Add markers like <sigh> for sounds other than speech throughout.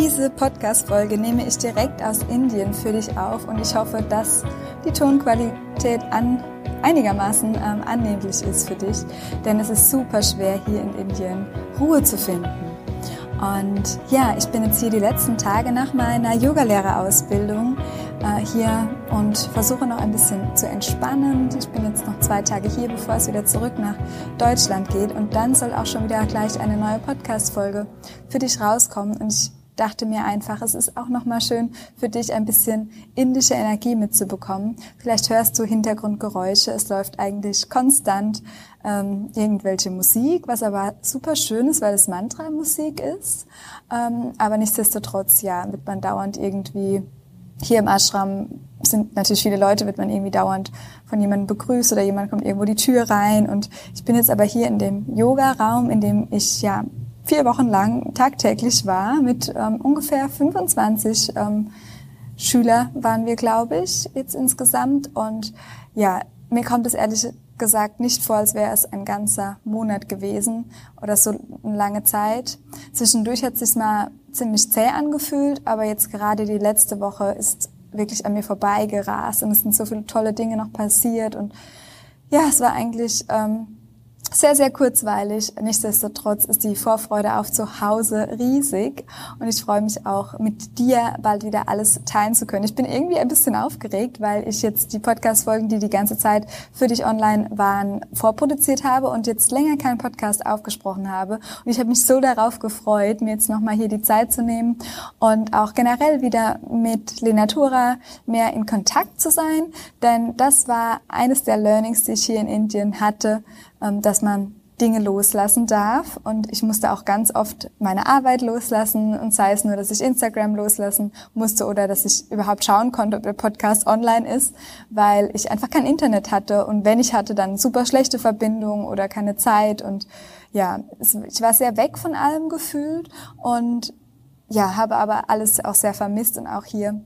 Diese Podcast-Folge nehme ich direkt aus Indien für dich auf und ich hoffe, dass die Tonqualität an einigermaßen ähm, annehmlich ist für dich, denn es ist super schwer hier in Indien Ruhe zu finden. Und ja, ich bin jetzt hier die letzten Tage nach meiner Yogalehrerausbildung äh, hier und versuche noch ein bisschen zu entspannen. Ich bin jetzt noch zwei Tage hier, bevor es wieder zurück nach Deutschland geht. Und dann soll auch schon wieder gleich eine neue Podcast-Folge für dich rauskommen. Und ich dachte mir einfach, es ist auch nochmal schön für dich ein bisschen indische Energie mitzubekommen. Vielleicht hörst du Hintergrundgeräusche, es läuft eigentlich konstant ähm, irgendwelche Musik, was aber super schön ist, weil es Mantra-Musik ist. Ähm, aber nichtsdestotrotz, ja, wird man dauernd irgendwie hier im Ashram sind natürlich viele Leute, wird man irgendwie dauernd von jemandem begrüßt oder jemand kommt irgendwo die Tür rein. Und ich bin jetzt aber hier in dem Yoga-Raum, in dem ich ja vier Wochen lang tagtäglich war mit ähm, ungefähr 25 ähm, Schüler waren wir, glaube ich, jetzt insgesamt. Und ja, mir kommt es ehrlich gesagt nicht vor, als wäre es ein ganzer Monat gewesen oder so eine lange Zeit. Zwischendurch hat es sich mal ziemlich zäh angefühlt, aber jetzt gerade die letzte Woche ist wirklich an mir vorbeigerast und es sind so viele tolle Dinge noch passiert und ja, es war eigentlich ähm, sehr, sehr kurzweilig. Nichtsdestotrotz ist die Vorfreude auf zu Hause riesig und ich freue mich auch mit dir bald wieder alles teilen zu können. Ich bin irgendwie ein bisschen aufgeregt, weil ich jetzt die Podcast-Folgen, die die ganze Zeit für dich online waren, vorproduziert habe und jetzt länger keinen Podcast aufgesprochen habe. Und ich habe mich so darauf gefreut, mir jetzt nochmal hier die Zeit zu nehmen und auch generell wieder mit Lenatura mehr in Kontakt zu sein, denn das war eines der Learnings, die ich hier in Indien hatte, dass man Dinge loslassen darf. Und ich musste auch ganz oft meine Arbeit loslassen und sei es nur, dass ich Instagram loslassen musste oder dass ich überhaupt schauen konnte, ob der Podcast online ist, weil ich einfach kein Internet hatte. Und wenn ich hatte, dann super schlechte Verbindung oder keine Zeit. Und ja, ich war sehr weg von allem gefühlt und ja, habe aber alles auch sehr vermisst und auch hier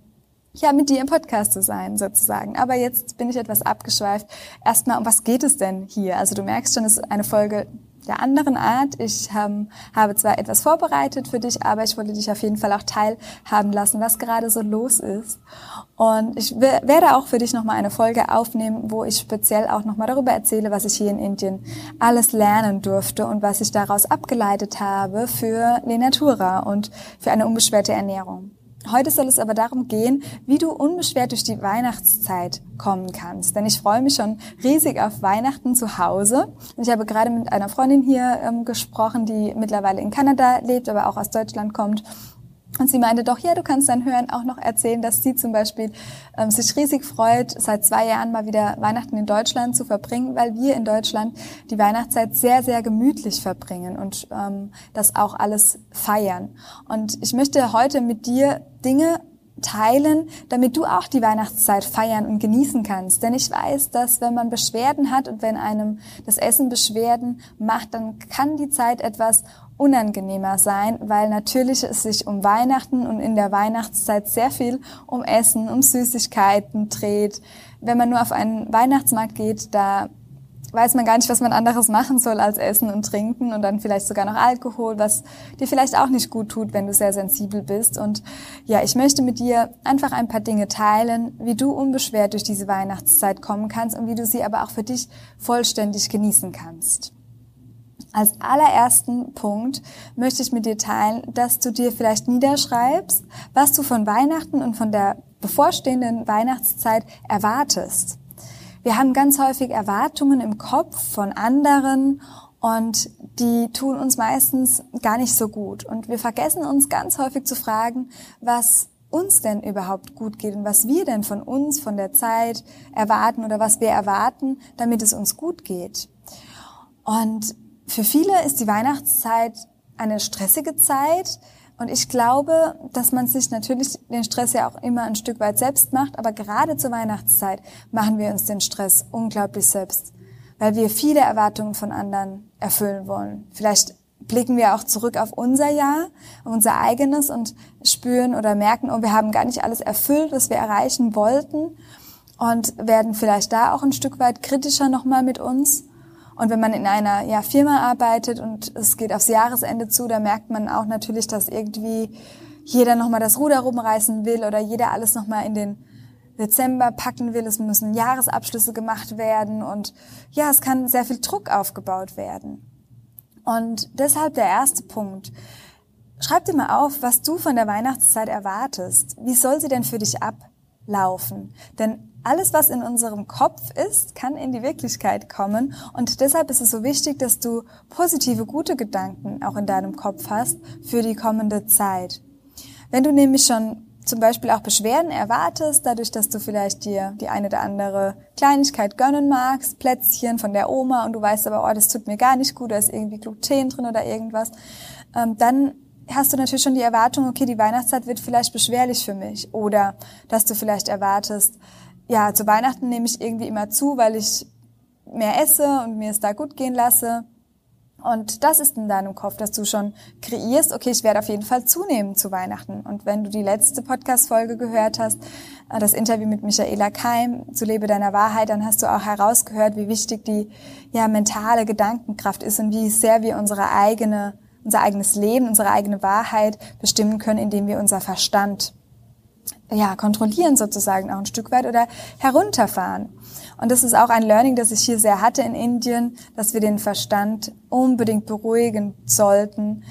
ja, mit dir im Podcast zu sein, sozusagen. Aber jetzt bin ich etwas abgeschweift. Erstmal, um was geht es denn hier? Also du merkst schon, es ist eine Folge der anderen Art. Ich ähm, habe zwar etwas vorbereitet für dich, aber ich wollte dich auf jeden Fall auch teilhaben lassen, was gerade so los ist. Und ich werde auch für dich nochmal eine Folge aufnehmen, wo ich speziell auch nochmal darüber erzähle, was ich hier in Indien alles lernen durfte und was ich daraus abgeleitet habe für Lenatura und für eine unbeschwerte Ernährung. Heute soll es aber darum gehen, wie du unbeschwert durch die Weihnachtszeit kommen kannst. Denn ich freue mich schon riesig auf Weihnachten zu Hause. Ich habe gerade mit einer Freundin hier ähm, gesprochen, die mittlerweile in Kanada lebt, aber auch aus Deutschland kommt und sie meinte doch, ja, du kannst dann hören, auch noch erzählen, dass sie zum Beispiel ähm, sich riesig freut, seit zwei Jahren mal wieder Weihnachten in Deutschland zu verbringen, weil wir in Deutschland die Weihnachtszeit sehr, sehr gemütlich verbringen und ähm, das auch alles feiern. Und ich möchte heute mit dir Dinge teilen, damit du auch die Weihnachtszeit feiern und genießen kannst. Denn ich weiß, dass wenn man Beschwerden hat und wenn einem das Essen Beschwerden macht, dann kann die Zeit etwas unangenehmer sein, weil natürlich es sich um Weihnachten und in der Weihnachtszeit sehr viel um Essen, um Süßigkeiten dreht. Wenn man nur auf einen Weihnachtsmarkt geht, da weiß man gar nicht, was man anderes machen soll als essen und trinken und dann vielleicht sogar noch Alkohol, was dir vielleicht auch nicht gut tut, wenn du sehr sensibel bist. Und ja, ich möchte mit dir einfach ein paar Dinge teilen, wie du unbeschwert durch diese Weihnachtszeit kommen kannst und wie du sie aber auch für dich vollständig genießen kannst. Als allerersten Punkt möchte ich mit dir teilen, dass du dir vielleicht niederschreibst, was du von Weihnachten und von der bevorstehenden Weihnachtszeit erwartest. Wir haben ganz häufig Erwartungen im Kopf von anderen und die tun uns meistens gar nicht so gut. Und wir vergessen uns ganz häufig zu fragen, was uns denn überhaupt gut geht und was wir denn von uns, von der Zeit erwarten oder was wir erwarten, damit es uns gut geht. Und für viele ist die Weihnachtszeit eine stressige Zeit Und ich glaube, dass man sich natürlich den Stress ja auch immer ein Stück weit selbst macht, aber gerade zur Weihnachtszeit machen wir uns den Stress unglaublich selbst, weil wir viele Erwartungen von anderen erfüllen wollen. Vielleicht blicken wir auch zurück auf unser Jahr, unser eigenes und spüren oder merken, oh, wir haben gar nicht alles erfüllt, was wir erreichen wollten und werden vielleicht da auch ein Stück weit kritischer nochmal mit uns. Und wenn man in einer ja, Firma arbeitet und es geht aufs Jahresende zu, da merkt man auch natürlich, dass irgendwie jeder nochmal das Ruder rumreißen will oder jeder alles nochmal in den Dezember packen will. Es müssen Jahresabschlüsse gemacht werden und ja, es kann sehr viel Druck aufgebaut werden. Und deshalb der erste Punkt. Schreib dir mal auf, was du von der Weihnachtszeit erwartest. Wie soll sie denn für dich ablaufen? Denn alles, was in unserem Kopf ist, kann in die Wirklichkeit kommen. Und deshalb ist es so wichtig, dass du positive, gute Gedanken auch in deinem Kopf hast für die kommende Zeit. Wenn du nämlich schon zum Beispiel auch Beschwerden erwartest, dadurch, dass du vielleicht dir die eine oder andere Kleinigkeit gönnen magst, Plätzchen von der Oma und du weißt aber, oh, das tut mir gar nicht gut, da ist irgendwie Gluten drin oder irgendwas, ähm, dann hast du natürlich schon die Erwartung, okay, die Weihnachtszeit wird vielleicht beschwerlich für mich oder dass du vielleicht erwartest, ja, zu Weihnachten nehme ich irgendwie immer zu, weil ich mehr esse und mir es da gut gehen lasse. Und das ist in deinem Kopf, dass du schon kreierst, okay, ich werde auf jeden Fall zunehmen zu Weihnachten. Und wenn du die letzte Podcast-Folge gehört hast, äh, das Interview mit Michaela Keim zu Lebe deiner Wahrheit, dann hast du auch herausgehört, wie wichtig die ja, mentale Gedankenkraft ist und wie sehr wir unsere eigene, unser eigenes Leben, unsere eigene Wahrheit bestimmen können, indem wir unser Verstand ja, kontrollieren sozusagen auch ein Stück weit oder herunterfahren. Und das ist auch ein Learning, das ich hier sehr hatte in Indien, dass wir den Verstand unbedingt beruhigen sollten,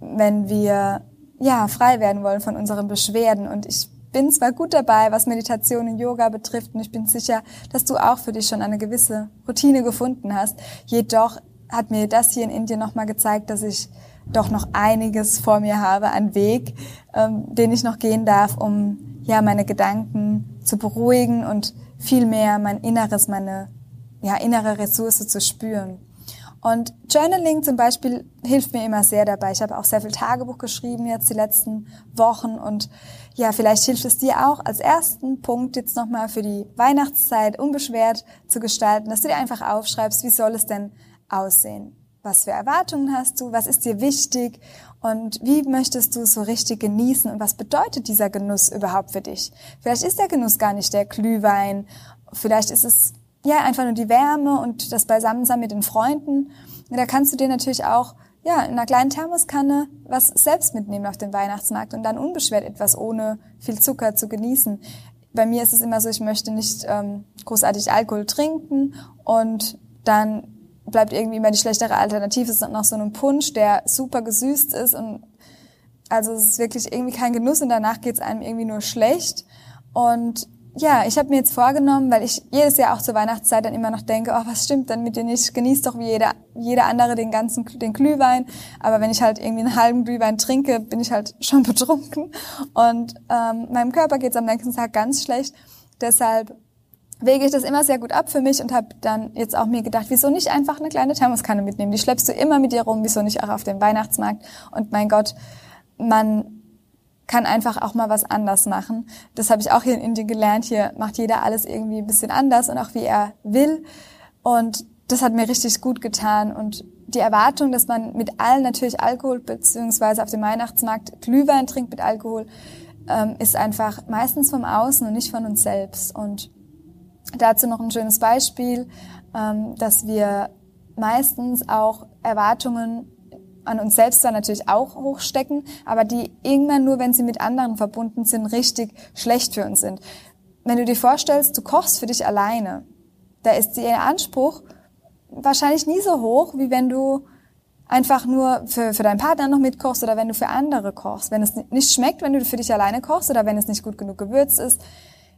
wenn wir ja frei werden wollen von unseren Beschwerden. Und ich bin zwar gut dabei, was Meditation und Yoga betrifft, und ich bin sicher, dass du auch für dich schon eine gewisse Routine gefunden hast. Jedoch hat mir das hier in Indien nochmal gezeigt, dass ich doch noch einiges vor mir habe, an Weg, ähm, den ich noch gehen darf, um ja meine Gedanken zu beruhigen und vielmehr mein Inneres, meine ja, innere Ressource zu spüren. Und Journaling zum Beispiel hilft mir immer sehr dabei. Ich habe auch sehr viel Tagebuch geschrieben jetzt die letzten Wochen und ja, vielleicht hilft es dir auch als ersten Punkt jetzt nochmal für die Weihnachtszeit unbeschwert zu gestalten, dass du dir einfach aufschreibst, wie soll es denn aussehen? Was für Erwartungen hast du? Was ist dir wichtig? Und wie möchtest du es so richtig genießen? Und was bedeutet dieser Genuss überhaupt für dich? Vielleicht ist der Genuss gar nicht der Glühwein. Vielleicht ist es ja einfach nur die Wärme und das Beisammensein mit den Freunden. Und da kannst du dir natürlich auch ja, in einer kleinen Thermoskanne was selbst mitnehmen auf den Weihnachtsmarkt und dann unbeschwert etwas ohne viel Zucker zu genießen. Bei mir ist es immer so, ich möchte nicht ähm, großartig Alkohol trinken und dann bleibt irgendwie immer die schlechtere Alternative, es ist noch so ein Punsch, der super gesüßt ist und also es ist wirklich irgendwie kein Genuss und danach geht's einem irgendwie nur schlecht. Und ja, ich habe mir jetzt vorgenommen, weil ich jedes Jahr auch zur Weihnachtszeit dann immer noch denke, oh, was stimmt denn mit dir nicht? Genieß doch wie jeder, jeder andere den ganzen den Glühwein. Aber wenn ich halt irgendwie einen halben Glühwein trinke, bin ich halt schon <laughs> betrunken. Und ähm, meinem Körper geht's am nächsten Tag ganz schlecht. Deshalb wege ich das immer sehr gut ab für mich und habe dann jetzt auch mir gedacht, wieso nicht einfach eine kleine Thermoskanne mitnehmen? Die schleppst du immer mit dir rum, wieso nicht auch auf dem Weihnachtsmarkt? Und mein Gott, man kann einfach auch mal was anders machen. Das habe ich auch hier in Indien gelernt. Hier macht jeder alles irgendwie ein bisschen anders und auch wie er will. Und das hat mir richtig gut getan. Und die Erwartung, dass man mit allen natürlich Alkohol beziehungsweise auf dem Weihnachtsmarkt Glühwein trinkt mit Alkohol, ähm, ist einfach meistens vom Außen und nicht von uns selbst. Und Dazu noch ein schönes Beispiel, ähm, dass wir meistens auch Erwartungen an uns selbst zwar natürlich auch hochstecken, aber die irgendwann nur, wenn sie mit anderen verbunden sind, richtig schlecht für uns sind. Wenn du dir vorstellst, du kochst für dich alleine, da ist der Anspruch wahrscheinlich nie so hoch, wie wenn du einfach nur für, für deinen Partner noch mitkochst oder wenn du für andere kochst. Wenn es nicht schmeckt, wenn du für dich alleine kochst oder wenn es nicht gut genug gewürzt ist.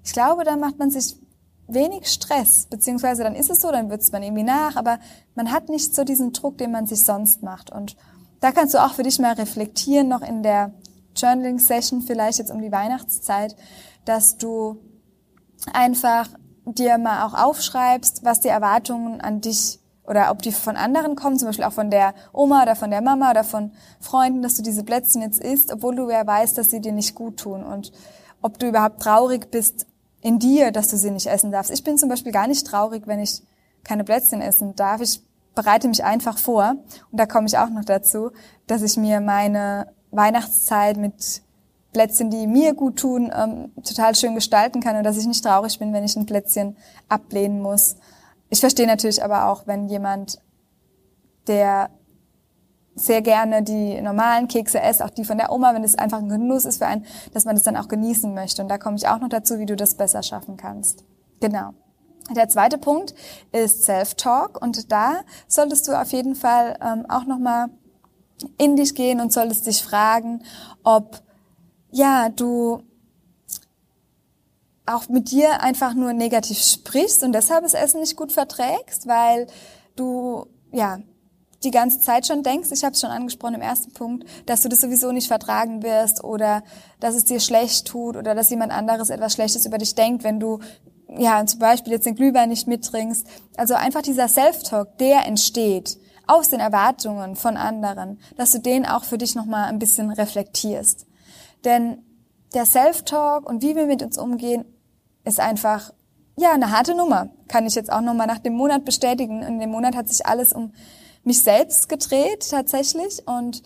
Ich glaube, da macht man sich wenig Stress, beziehungsweise dann ist es so, dann würzt man irgendwie nach, aber man hat nicht so diesen Druck, den man sich sonst macht. Und da kannst du auch für dich mal reflektieren, noch in der Journaling-Session, vielleicht jetzt um die Weihnachtszeit, dass du einfach dir mal auch aufschreibst, was die Erwartungen an dich oder ob die von anderen kommen, zum Beispiel auch von der Oma oder von der Mama oder von Freunden, dass du diese Plätzchen jetzt isst, obwohl du ja weißt, dass sie dir nicht gut tun und ob du überhaupt traurig bist in dir, dass du sie nicht essen darfst. Ich bin zum Beispiel gar nicht traurig, wenn ich keine Plätzchen essen darf. Ich bereite mich einfach vor und da komme ich auch noch dazu, dass ich mir meine Weihnachtszeit mit Plätzchen, die mir gut tun, ähm, total schön gestalten kann und dass ich nicht traurig bin, wenn ich ein Plätzchen ablehnen muss. Ich verstehe natürlich aber auch, wenn jemand, der sehr gerne die normalen Kekse esst, auch die von der Oma, wenn es einfach ein Genuss ist für einen, dass man das dann auch genießen möchte. Und da komme ich auch noch dazu, wie du das besser schaffen kannst. Genau. Der zweite Punkt ist Self-Talk und da solltest du auf jeden Fall ähm, auch nochmal in dich gehen und solltest dich fragen, ob ja du auch mit dir einfach nur negativ sprichst und deshalb das Essen nicht gut verträgst, weil du ja die ganze Zeit schon denkst, ich habe es schon angesprochen im ersten Punkt, dass du das sowieso nicht vertragen wirst oder dass es dir schlecht tut oder dass jemand anderes etwas Schlechtes über dich denkt, wenn du ja zum Beispiel jetzt den Glühwein nicht mittrinkst. Also einfach dieser Self-Talk, der entsteht aus den Erwartungen von anderen, dass du den auch für dich nochmal ein bisschen reflektierst. Denn der Self-Talk und wie wir mit uns umgehen, ist einfach ja eine harte Nummer. Kann ich jetzt auch nochmal nach dem Monat bestätigen. In dem Monat hat sich alles um mich selbst gedreht tatsächlich und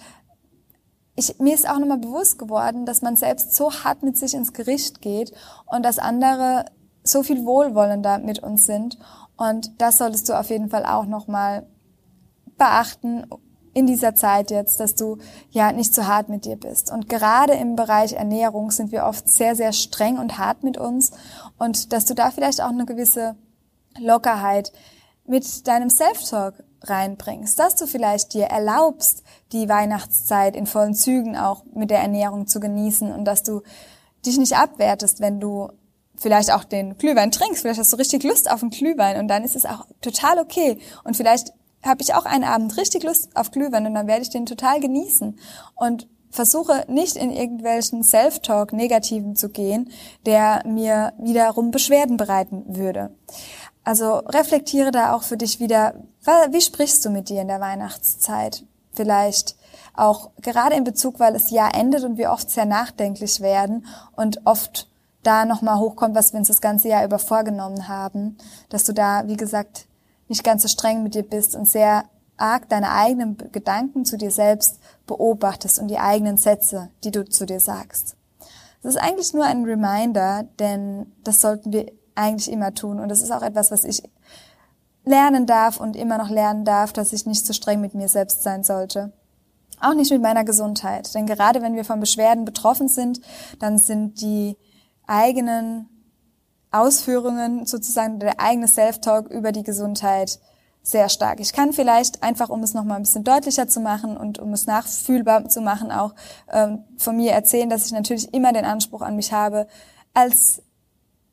ich, mir ist auch nochmal bewusst geworden, dass man selbst so hart mit sich ins Gericht geht und dass andere so viel wohlwollender mit uns sind. Und das solltest du auf jeden Fall auch nochmal beachten in dieser Zeit jetzt, dass du ja nicht zu hart mit dir bist. Und gerade im Bereich Ernährung sind wir oft sehr, sehr streng und hart mit uns. Und dass du da vielleicht auch eine gewisse Lockerheit mit deinem Self-Talk reinbringst, dass du vielleicht dir erlaubst, die Weihnachtszeit in vollen Zügen auch mit der Ernährung zu genießen und dass du dich nicht abwertest, wenn du vielleicht auch den Glühwein trinkst, vielleicht hast du richtig Lust auf einen Glühwein und dann ist es auch total okay. Und vielleicht habe ich auch einen Abend richtig Lust auf Glühwein und dann werde ich den total genießen. Und versuche nicht in irgendwelchen Self-Talk Negativen zu gehen, der mir wiederum Beschwerden bereiten würde. Also reflektiere da auch für dich wieder, wie sprichst du mit dir in der Weihnachtszeit? Vielleicht auch gerade in Bezug, weil das Jahr endet und wir oft sehr nachdenklich werden und oft da nochmal hochkommt, was wir uns das ganze Jahr über vorgenommen haben, dass du da, wie gesagt, nicht ganz so streng mit dir bist und sehr arg deine eigenen Gedanken zu dir selbst beobachtest und die eigenen Sätze, die du zu dir sagst. Das ist eigentlich nur ein Reminder, denn das sollten wir eigentlich immer tun. Und das ist auch etwas, was ich lernen darf und immer noch lernen darf, dass ich nicht so streng mit mir selbst sein sollte. Auch nicht mit meiner Gesundheit. Denn gerade wenn wir von Beschwerden betroffen sind, dann sind die eigenen Ausführungen, sozusagen der eigene Self-Talk über die Gesundheit sehr stark. Ich kann vielleicht einfach, um es nochmal ein bisschen deutlicher zu machen und um es nachfühlbar zu machen, auch ähm, von mir erzählen, dass ich natürlich immer den Anspruch an mich habe, als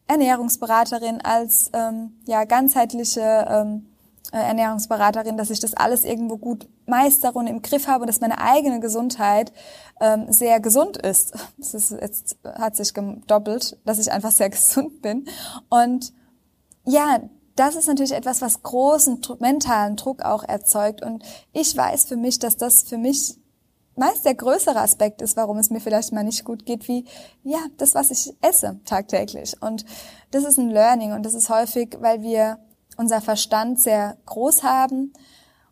Ernährungsberaterin, als ähm, ja ganzheitliche ähm, äh, Ernährungsberaterin, dass ich das alles irgendwo gut meistere und im Griff habe, dass meine eigene Gesundheit ähm, sehr gesund ist. <laughs> Das ist jetzt hat sich gedoppelt, dass ich einfach sehr <laughs> gesund bin. Und ja, das ist natürlich etwas, was großen mentalen Druck auch erzeugt. Und ich weiß für mich, dass das für mich meist der größere Aspekt ist, warum es mir vielleicht mal nicht gut geht, wie, ja, das, was ich esse tagtäglich. Und das ist ein Learning und das ist häufig, weil wir unser Verstand sehr groß haben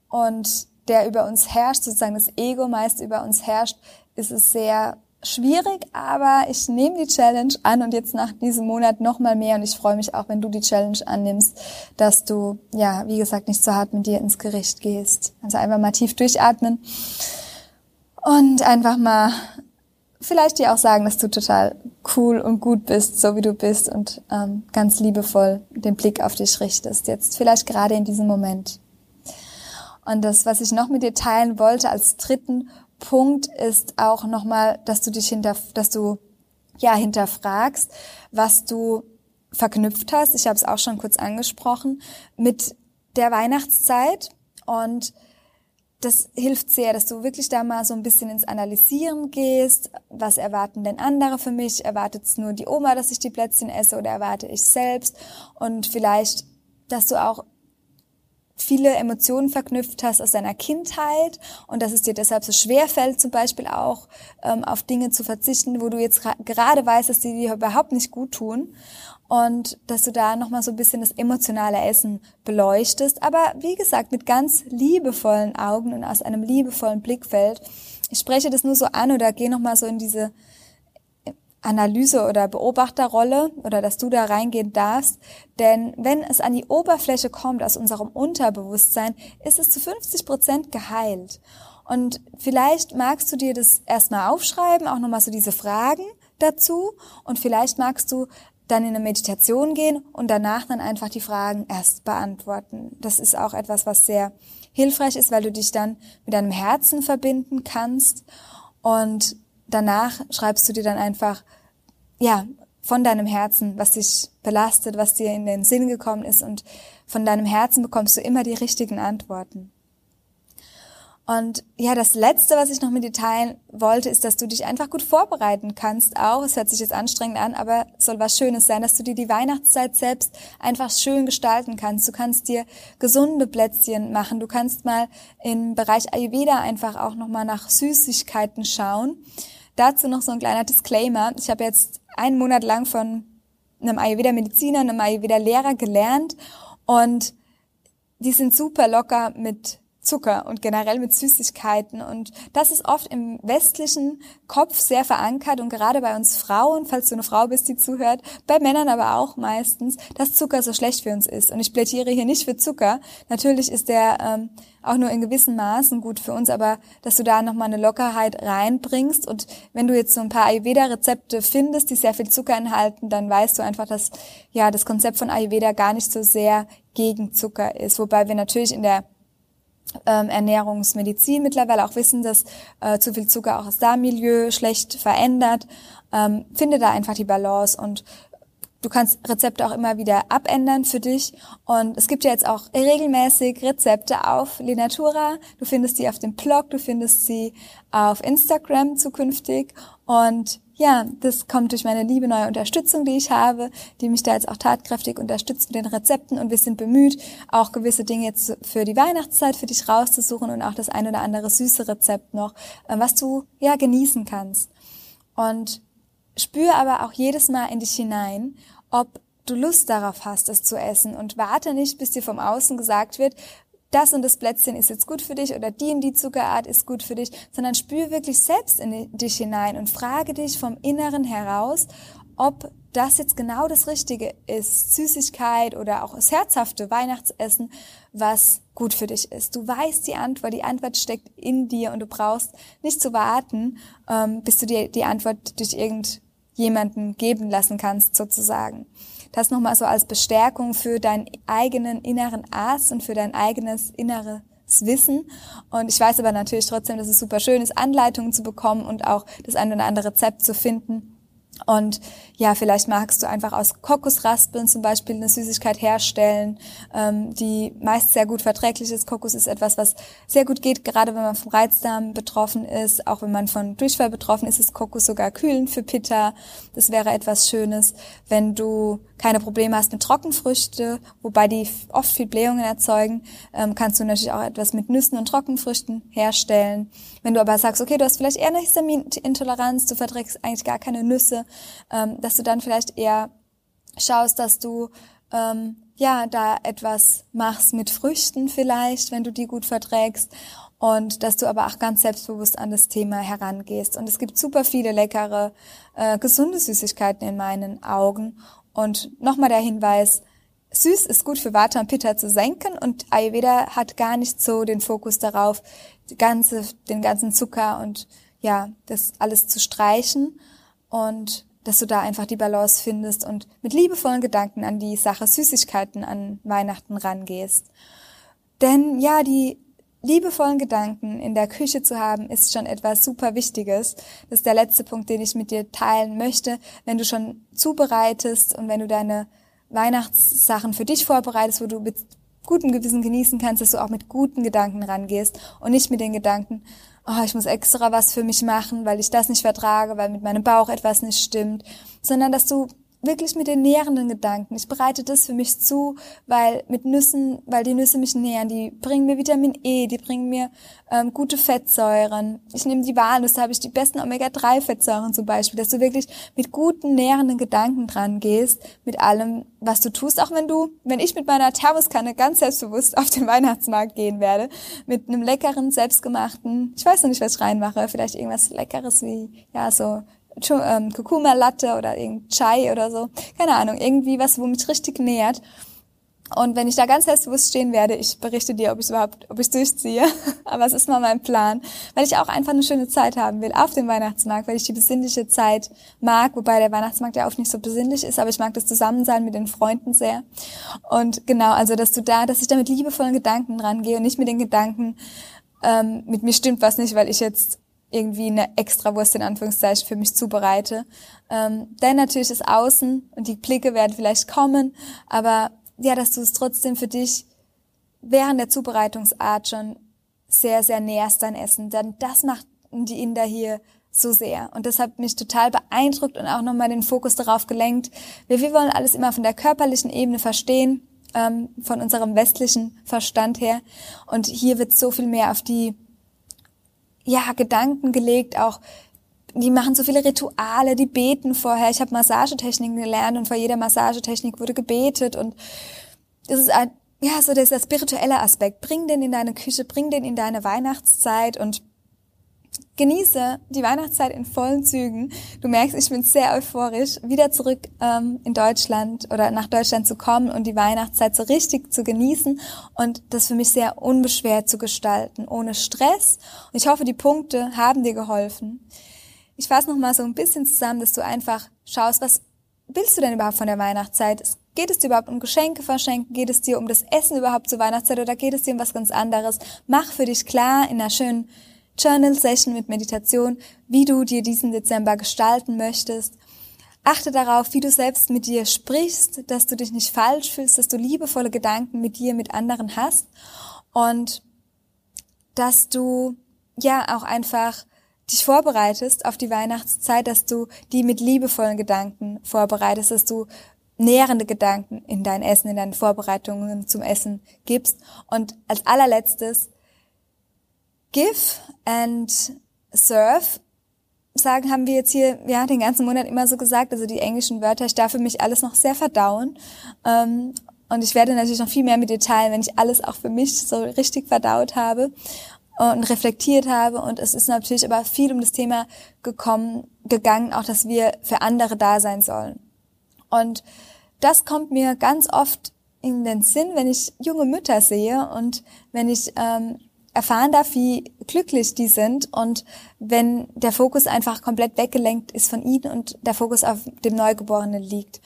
und der über uns herrscht, sozusagen das Ego meist über uns herrscht, ist es sehr schwierig, aber ich nehme die Challenge an und jetzt nach diesem Monat noch mal mehr und ich freue mich auch, wenn du die Challenge annimmst, dass du, ja, wie gesagt, nicht so hart mit dir ins Gericht gehst. Also einfach mal tief durchatmen und einfach mal vielleicht dir auch sagen, dass du total cool und gut bist, so wie du bist und ähm, ganz liebevoll den Blick auf dich richtest. Jetzt vielleicht gerade in diesem Moment. Und das, was ich noch mit dir teilen wollte als dritten Punkt, ist auch nochmal, dass du dich hinter, dass du ja hinterfragst, was du verknüpft hast. Ich habe es auch schon kurz angesprochen mit der Weihnachtszeit und das hilft sehr, dass du wirklich da mal so ein bisschen ins Analysieren gehst. Was erwarten denn andere für mich? Erwartet es nur die Oma, dass ich die Plätzchen esse oder erwarte ich selbst? Und vielleicht, dass du auch viele Emotionen verknüpft hast aus deiner Kindheit und dass es dir deshalb so schwer fällt, zum Beispiel auch ähm, auf Dinge zu verzichten, wo du jetzt gerade weißt, dass die dir überhaupt nicht gut tun und dass du da nochmal so ein bisschen das emotionale Essen beleuchtest, aber wie gesagt, mit ganz liebevollen Augen und aus einem liebevollen Blickfeld. Ich spreche das nur so an oder gehe nochmal so in diese Analyse oder Beobachterrolle oder dass du da reingehen darfst. Denn wenn es an die Oberfläche kommt aus unserem Unterbewusstsein, ist es zu 50 Prozent geheilt. Und vielleicht magst du dir das erstmal aufschreiben, auch nochmal so diese Fragen dazu. Und vielleicht magst du dann in eine Meditation gehen und danach dann einfach die Fragen erst beantworten. Das ist auch etwas, was sehr hilfreich ist, weil du dich dann mit deinem Herzen verbinden kannst und danach schreibst du dir dann einfach, ja, von deinem Herzen, was dich belastet, was dir in den Sinn gekommen ist und von deinem Herzen bekommst du immer die richtigen Antworten. Und ja, das Letzte, was ich noch mit dir teilen wollte, ist, dass du dich einfach gut vorbereiten kannst auch. Es hört sich jetzt anstrengend an, aber soll was Schönes sein, dass du dir die Weihnachtszeit selbst einfach schön gestalten kannst. Du kannst dir gesunde Plätzchen machen. Du kannst mal im Bereich Ayurveda einfach auch nochmal nach Süßigkeiten schauen. Dazu noch so ein kleiner Disclaimer. Ich habe jetzt einen Monat lang von einem Ayurveda-Mediziner, einem Ayurveda-Lehrer gelernt und die sind super locker mit Zucker und generell mit Süßigkeiten. Und das ist oft im westlichen Kopf sehr verankert und gerade bei uns Frauen, falls du eine Frau bist, die zuhört, bei Männern aber auch meistens, dass Zucker so schlecht für uns ist. Und ich plädiere hier nicht für Zucker. Natürlich ist der ähm, auch nur in gewissen Maßen gut für uns, aber dass du da nochmal eine Lockerheit reinbringst. Und wenn du jetzt so ein paar Ayurveda-Rezepte findest, die sehr viel Zucker enthalten, dann weißt du einfach, dass ja das Konzept von Ayurveda gar nicht so sehr gegen Zucker ist. Wobei wir natürlich in der ähm, Ernährungsmedizin mittlerweile auch wissen, dass äh, zu viel Zucker auch das Darmmilieu schlecht verändert. Ähm, finde da einfach die Balance und Du kannst Rezepte auch immer wieder abändern für dich. Und es gibt ja jetzt auch regelmäßig Rezepte auf Lenatura. Du findest die auf dem Blog, du findest sie auf Instagram zukünftig. Und ja, das kommt durch meine liebe neue Unterstützung, die ich habe, die mich da jetzt auch tatkräftig unterstützt mit den Rezepten und wir sind bemüht, auch gewisse Dinge jetzt für die Weihnachtszeit für dich rauszusuchen und auch das ein oder andere süße Rezept noch, äh, was du ja genießen kannst. Und spür aber auch jedes Mal in dich hinein, ob du Lust darauf hast, es zu essen und warte nicht, bis dir vom Außen gesagt wird, das und das Plätzchen ist jetzt gut für dich oder die und die Zuckerart ist gut für dich, sondern spür wirklich selbst in dich hinein und frage dich vom Inneren heraus, ob das jetzt genau das Richtige ist, Süßigkeit oder auch das herzhafte Weihnachtsessen, was gut für dich ist. Du weißt die Antwort, die Antwort steckt in dir und du brauchst nicht zu warten, ähm, bis du dir die Antwort durch irgendjemanden geben lassen kannst, sozusagen. Das nochmal so als Bestärkung für deinen eigenen inneren Arzt und für dein eigenes inneres Wissen. Und ich weiß aber natürlich trotzdem, dass es super schön ist, Anleitungen zu bekommen und auch das ein oder andere Rezept zu finden und ja, vielleicht magst du einfach aus Kokosraspeln zum Beispiel eine Süßigkeit herstellen, ähm, die meist sehr gut verträglich ist. Kokos ist etwas, was sehr gut geht, gerade wenn man vom Reizdarm betroffen ist. Auch wenn man von Durchfall betroffen ist, ist Kokos sogar kühlend für Pitta. Das wäre etwas Schönes. Wenn du keine Probleme hast mit Trockenfrüchte, wobei die oft viel Blähungen erzeugen, ähm, kannst du natürlich auch etwas mit Nüssen und Trockenfrüchten herstellen. Wenn du aber sagst, okay, du hast vielleicht eher eine Histaminintoleranz, du verträgst eigentlich gar keine Nüsse, ähm, dass du dann vielleicht eher schaust, dass du ähm, ja da etwas machst mit Früchten vielleicht, wenn du die gut verträgst und dass du aber auch ganz selbstbewusst an das Thema herangehst. Und es gibt super viele leckere, äh, gesunde Süßigkeiten in meinen Augen und nochmal der Hinweis, süß ist gut für Vata und Pitta zu senken und Ayurveda hat gar nicht so den Fokus darauf, die ganze, den ganzen Zucker und ja, das alles zu streichen und dass du da einfach die Balance findest und mit liebevollen Gedanken an die Sache Süßigkeiten an Weihnachten rangehst. Denn ja, die liebevollen Gedanken in der Küche zu haben, ist schon etwas super Wichtiges. Das ist der letzte Punkt, den ich mit dir teilen möchte. Wenn du schon zubereitest und wenn du deine Weihnachtssachen für dich vorbereitest, wo du mit gutem Gewissen genießen kannst, dass du auch mit guten Gedanken rangehst und nicht mit den Gedanken, oh, ich muss extra was für mich machen, weil ich das nicht vertrage, weil mit meinem Bauch etwas nicht stimmt, sondern dass du wirklich mit den nährenden Gedanken. Ich bereite das für mich zu, weil mit Nüssen, weil die Nüsse mich nähren, die bringen mir Vitamin E, die bringen mir ähm, gute Fettsäuren. Ich nehme die Walnüsse, habe ich die besten Omega-3-Fettsäuren zum Beispiel, dass du wirklich mit guten nährenden Gedanken dran gehst, mit allem, was du tust, auch wenn du, wenn ich mit meiner Thermoskanne ganz selbstbewusst auf den Weihnachtsmarkt gehen werde, mit einem leckeren, selbstgemachten, ich weiß noch nicht, was ich reinmache, vielleicht irgendwas Leckeres wie, ja, so ähm, Kurkuma Latte oder irgendein Chai oder so. Keine Ahnung, irgendwie was, wo mich richtig nährt. Und wenn ich da ganz selbstbewusst stehen werde, ich berichte dir, ob ich überhaupt, ob ich durchziehe. <laughs> Aber es ist mal mein Plan, weil ich auch einfach eine schöne Zeit haben will auf dem Weihnachtsmarkt, weil ich die besinnliche Zeit mag, wobei der Weihnachtsmarkt ja oft nicht so besinnlich ist, aber ich mag das Zusammensein mit den Freunden sehr. Und genau, also dass du da, dass ich da mit liebevollen Gedanken rangehe und nicht mit den Gedanken, ähm, mit mir stimmt was nicht, weil ich jetzt irgendwie eine Extrawurst in Anführungszeichen für mich zubereite. Ähm, denn natürlich ist Außen und die Blicke werden vielleicht kommen, aber ja, dass du es trotzdem für dich während der Zubereitungsart schon sehr, sehr nährst dein Essen. Denn das macht die Inder hier so sehr. Und das hat mich total beeindruckt und auch nochmal den Fokus darauf gelenkt. Wir, wir wollen alles immer von der körperlichen Ebene verstehen, ähm, von unserem westlichen Verstand her. Und hier wird so viel mehr auf die ja, Gedanken gelegt, auch die machen so viele Rituale, die beten vorher. Ich habe Massagetechniken gelernt und vor jeder Massagetechnik wurde gebetet und das ist ein, ja, so dieser spirituelle Aspekt. Bring den in deine Küche, bring den in deine Weihnachtszeit und genieße die Weihnachtszeit in vollen Zügen. Du merkst, ich bin sehr euphorisch, wieder zurück ähm, in Deutschland oder nach Deutschland zu kommen und die Weihnachtszeit so richtig zu genießen und das für mich sehr unbeschwert zu gestalten, ohne Stress. Und ich hoffe, die Punkte haben dir geholfen. Ich fasse noch mal so ein bisschen zusammen, dass du einfach schaust, was willst du denn überhaupt von der Weihnachtszeit? Geht es dir überhaupt um Geschenke verschenken? Geht es dir um das Essen überhaupt zur Weihnachtszeit oder geht es dir um was ganz anderes? Mach für dich klar in einer schönen Journal-Session mit Meditation, wie du dir diesen Dezember gestalten möchtest. Achte darauf, wie du selbst mit dir sprichst, dass du dich nicht falsch fühlst, dass du liebevolle Gedanken mit dir, mit anderen hast und dass du ja auch einfach dich vorbereitest auf die Weihnachtszeit, dass du die mit liebevollen Gedanken vorbereitest, dass du nährende Gedanken in dein Essen, in deine Vorbereitungen zum Essen gibst. Und als allerletztes, Give and Serve sagen, haben wir jetzt hier ja den ganzen Monat immer so gesagt. Also die englischen Wörter, ich darf für mich alles noch sehr verdauen. Ähm, und ich werde natürlich noch viel mehr mit dir teilen, wenn ich alles auch für mich so richtig verdaut habe und reflektiert habe. Und es ist natürlich aber viel um das Thema gekommen, gegangen, auch dass wir für andere da sein sollen. Und das kommt mir ganz oft in den Sinn, wenn ich junge Mütter sehe und wenn ich ähm, erfahren darf, wie glücklich die sind und wenn der Fokus einfach komplett weggelenkt ist von ihnen und der Fokus auf dem Neugeborenen liegt.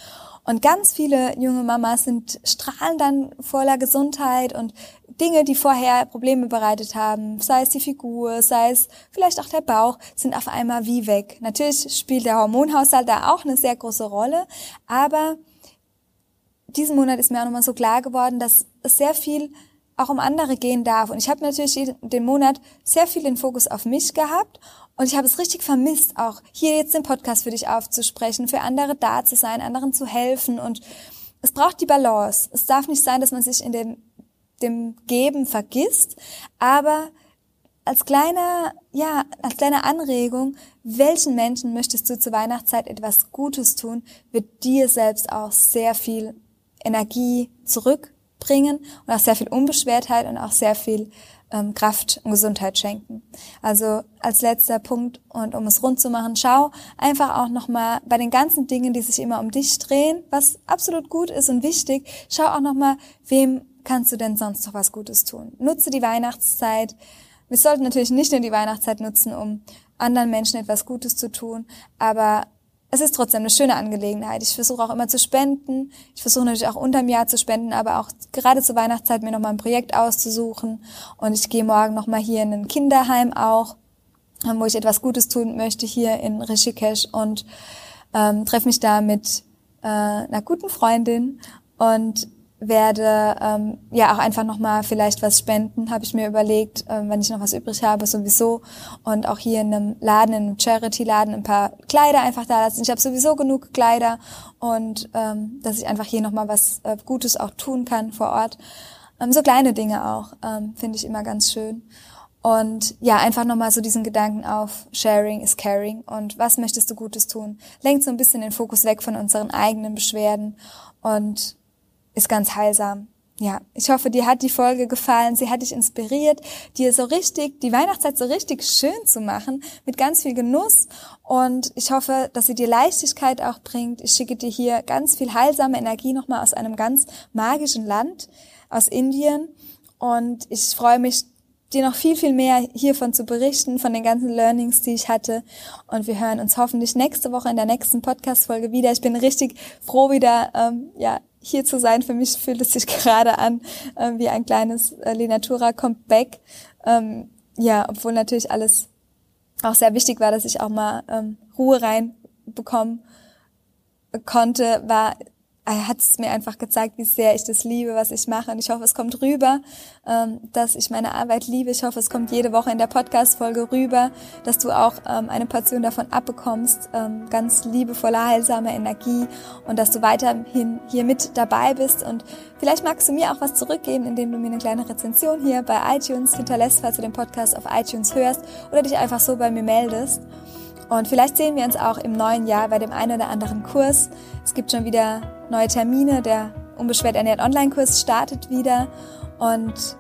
Und ganz viele junge Mamas sind strahlen dann voller Gesundheit und Dinge, die vorher Probleme bereitet haben, sei es die Figur, sei es vielleicht auch der Bauch, sind auf einmal wie weg. Natürlich spielt der Hormonhaushalt da auch eine sehr große Rolle, aber diesen Monat ist mir auch nochmal so klar geworden, dass es sehr viel auch um andere gehen darf. Und ich habe natürlich den Monat sehr viel den Fokus auf mich gehabt und ich habe es richtig vermisst, auch hier jetzt den Podcast für dich aufzusprechen, für andere da zu sein, anderen zu helfen. Und es braucht die Balance. Es darf nicht sein, dass man sich in dem, dem Geben vergisst, aber als kleine, ja, als kleine Anregung, welchen Menschen möchtest du zur Weihnachtszeit etwas Gutes tun, wird dir selbst auch sehr viel Energie zurück bringen und auch sehr viel Unbeschwertheit und auch sehr viel ähm, Kraft und Gesundheit schenken. Also als letzter Punkt und um es rund zu machen, schau einfach auch nochmal bei den ganzen Dingen, die sich immer um dich drehen, was absolut gut ist und wichtig, schau auch nochmal, wem kannst du denn sonst noch was Gutes tun. Nutze die Weihnachtszeit. Wir sollten natürlich nicht nur die Weihnachtszeit nutzen, um anderen Menschen etwas Gutes zu tun, aber es ist trotzdem eine schöne Angelegenheit. Ich versuche auch immer zu spenden. Ich versuche natürlich auch unterm Jahr zu spenden, aber auch gerade zur Weihnachtszeit mir nochmal ein Projekt auszusuchen. Und ich gehe morgen nochmal hier in ein Kinderheim auch, wo ich etwas Gutes tun möchte hier in Rishikesh und ähm, treffe mich da mit äh, einer guten Freundin und werde ähm, ja auch einfach nochmal vielleicht was spenden, habe ich mir überlegt, ähm, wenn ich noch was übrig habe, sowieso. Und auch hier in einem Laden, in einem Charity-Laden ein paar Kleider einfach da lassen. Ich habe sowieso genug Kleider und ähm, dass ich einfach hier nochmal was äh, Gutes auch tun kann vor Ort. Ähm, so kleine Dinge auch, ähm, finde ich immer ganz schön. Und ja, einfach nochmal so diesen Gedanken auf, Sharing is Caring und was möchtest du Gutes tun? Lenkt so ein bisschen den Fokus weg von unseren eigenen Beschwerden und ist ganz heilsam. Ja, ich hoffe, dir hat die Folge gefallen. Sie hat dich inspiriert, dir so richtig, die Weihnachtszeit so richtig schön zu machen, mit ganz viel Genuss. Und ich hoffe, dass sie dir Leichtigkeit auch bringt. Ich schicke dir hier ganz viel heilsame Energie nochmal aus einem ganz magischen Land, aus Indien. Und ich freue mich, dir noch viel, viel mehr hiervon zu berichten, von den ganzen Learnings, die ich hatte. Und wir hören uns hoffentlich nächste Woche in der nächsten Podcast-Folge wieder. Ich bin richtig froh, wieder ähm, ja, hier zu sein. Für mich fühlt es sich <laughs> gerade an äh, wie ein kleines äh, Lenatura Comeback. Ähm, ja, obwohl natürlich alles auch sehr wichtig war, dass ich auch mal ähm, Ruhe reinbekommen konnte, war hat es mir einfach gezeigt, wie sehr ich das liebe, was ich mache. Und ich hoffe, es kommt rüber, ähm, dass ich meine Arbeit liebe. Ich hoffe, es kommt jede Woche in der Podcast-Folge rüber, dass du auch ähm, eine Portion davon abbekommst. Ähm, ganz liebevolle, heilsame Energie und dass du weiterhin hier mit dabei bist. Und vielleicht magst du mir auch was zurückgeben, indem du mir eine kleine Rezension hier bei iTunes hinterlässt, falls du den Podcast auf iTunes hörst oder dich einfach so bei mir meldest. Und vielleicht sehen wir uns auch im neuen Jahr bei dem einen oder anderen Kurs. Es gibt schon wieder neue Termine. Der Unbeschwert ernährt Online-Kurs startet wieder. Und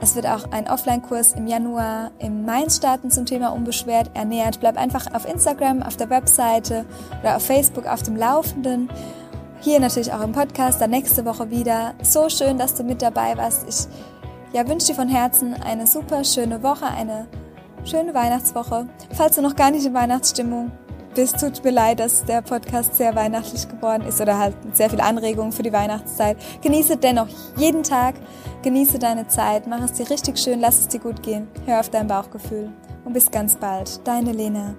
es wird auch ein Offline-Kurs im Januar im Mainz starten zum Thema Unbeschwert ernährt. Bleib einfach auf Instagram, auf der Webseite oder auf Facebook auf dem Laufenden. Hier natürlich auch im Podcast, dann nächste Woche wieder. So schön, dass du mit dabei warst. Ich ja, wünsche dir von Herzen eine super schöne Woche, eine schöne Weihnachtswoche. Falls du noch gar nicht in Weihnachtsstimmung bist, tut mir leid, dass der Podcast sehr weihnachtlich geworden ist oder halt sehr viel Anregungen für die Weihnachtszeit. Genieße dennoch jeden Tag, genieße deine Zeit, mach es dir richtig schön, lass es dir gut gehen, hör auf dein Bauchgefühl und bis ganz bald. Deine Lena.